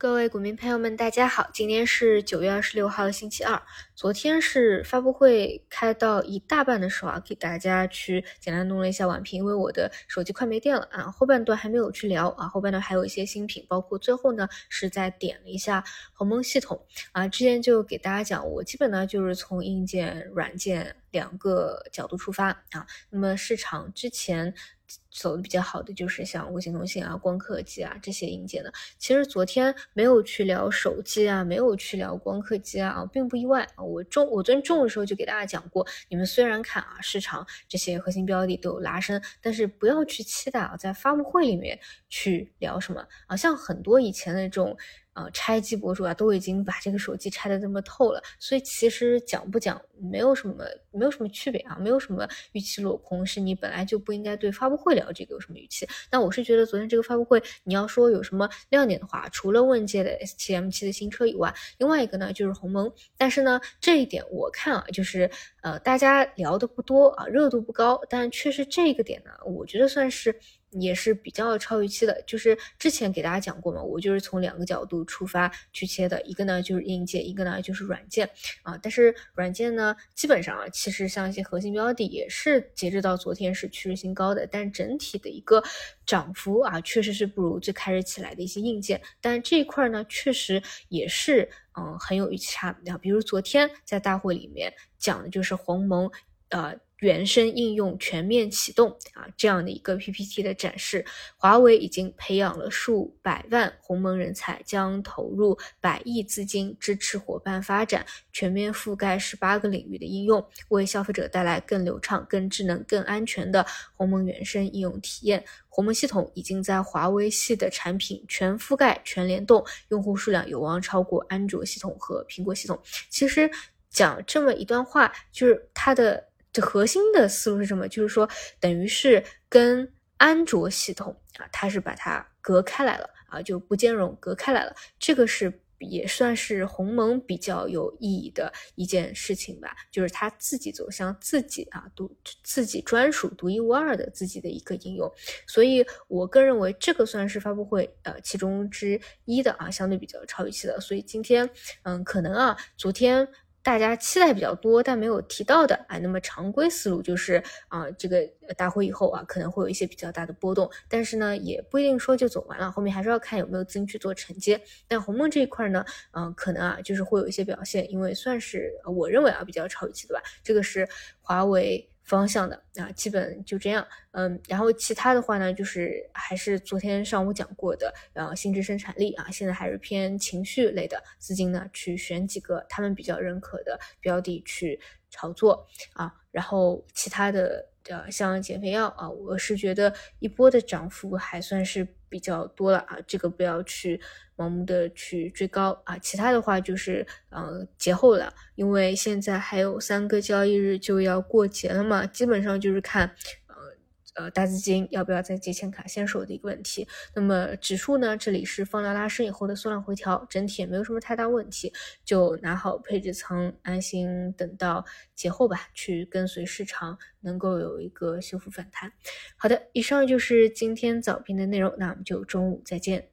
各位股民朋友们，大家好，今天是九月二十六号星期二。昨天是发布会开到一大半的时候啊，给大家去简单弄了一下晚评，因为我的手机快没电了啊。后半段还没有去聊啊，后半段还有一些新品，包括最后呢是在点了一下鸿蒙系统啊。之前就给大家讲，我基本呢就是从硬件、软件两个角度出发啊。那么市场之前。走的比较好的就是像微信通信啊、光刻机啊这些硬件的。其实昨天没有去聊手机啊，没有去聊光刻机啊，并不意外啊。我中我昨天中午的时候就给大家讲过，你们虽然看啊市场这些核心标的都有拉升，但是不要去期待啊在发布会里面去聊什么啊。像很多以前的这种。呃，拆机博主啊，都已经把这个手机拆的这么透了，所以其实讲不讲没有什么，没有什么区别啊，没有什么预期落空，是你本来就不应该对发布会聊这个有什么预期。那我是觉得昨天这个发布会，你要说有什么亮点的话，除了问界的 S7 M7 的新车以外，另外一个呢就是鸿蒙。但是呢，这一点我看啊，就是呃，大家聊的不多啊，热度不高，但确实这个点呢，我觉得算是。也是比较超预期的，就是之前给大家讲过嘛，我就是从两个角度出发去切的，一个呢就是硬件，一个呢就是软件啊。但是软件呢，基本上啊，其实像一些核心标的也是截止到昨天是趋势新高的，但整体的一个涨幅啊，确实是不如最开始起来的一些硬件。但这一块呢，确实也是嗯很有预期差的。比如昨天在大会里面讲的就是鸿蒙，呃。原生应用全面启动啊，这样的一个 PPT 的展示，华为已经培养了数百万鸿蒙人才，将投入百亿资金支持伙伴发展，全面覆盖十八个领域的应用，为消费者带来更流畅、更智能、更安全的鸿蒙原生应用体验。鸿蒙系统已经在华为系的产品全覆盖、全联动，用户数量有望超过安卓系统和苹果系统。其实讲这么一段话，就是它的。这核心的思路是什么？就是说，等于是跟安卓系统啊，它是把它隔开来了啊，就不兼容，隔开来了。这个是也算是鸿蒙比较有意义的一件事情吧，就是它自己走向自己啊，独自己专属、独一无二的自己的一个应用。所以我个人认为，这个算是发布会呃其中之一的啊，相对比较超预期的。所以今天嗯，可能啊，昨天。大家期待比较多，但没有提到的啊，那么常规思路就是啊，这个大会以后啊，可能会有一些比较大的波动，但是呢，也不一定说就走完了，后面还是要看有没有资金去做承接。但鸿蒙这一块呢，嗯，可能啊，就是会有一些表现，因为算是我认为啊比较超预期的吧，这个是华为。方向的啊，基本就这样，嗯，然后其他的话呢，就是还是昨天上午讲过的，呃，心智生产力啊，现在还是偏情绪类的资金呢，去选几个他们比较认可的标的去炒作啊，然后其他的。像减肥药啊，我是觉得一波的涨幅还算是比较多了啊，这个不要去盲目的去追高啊。其他的话就是，嗯，节后了，因为现在还有三个交易日就要过节了嘛，基本上就是看。呃，大资金要不要再借钱卡先手的一个问题。那么指数呢？这里是放量拉升以后的缩量回调，整体也没有什么太大问题，就拿好配置仓，安心等到节后吧，去跟随市场能够有一个修复反弹。好的，以上就是今天早评的内容，那我们就中午再见。